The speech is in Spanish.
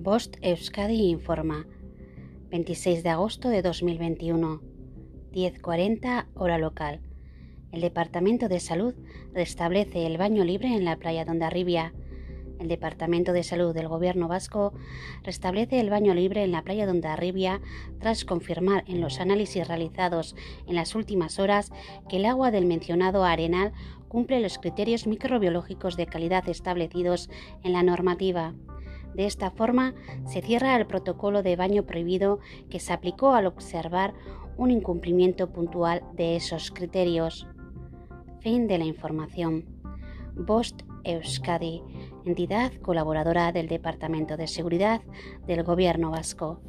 Bost Euskadi informa. 26 de agosto de 2021. 10.40 hora local. El Departamento de Salud restablece el baño libre en la playa de Ondarribia. El Departamento de Salud del Gobierno vasco restablece el baño libre en la playa de Ondarribia tras confirmar en los análisis realizados en las últimas horas que el agua del mencionado arenal cumple los criterios microbiológicos de calidad establecidos en la normativa. De esta forma, se cierra el protocolo de baño prohibido que se aplicó al observar un incumplimiento puntual de esos criterios. Fin de la información. Bost Euskadi, entidad colaboradora del Departamento de Seguridad del Gobierno Vasco.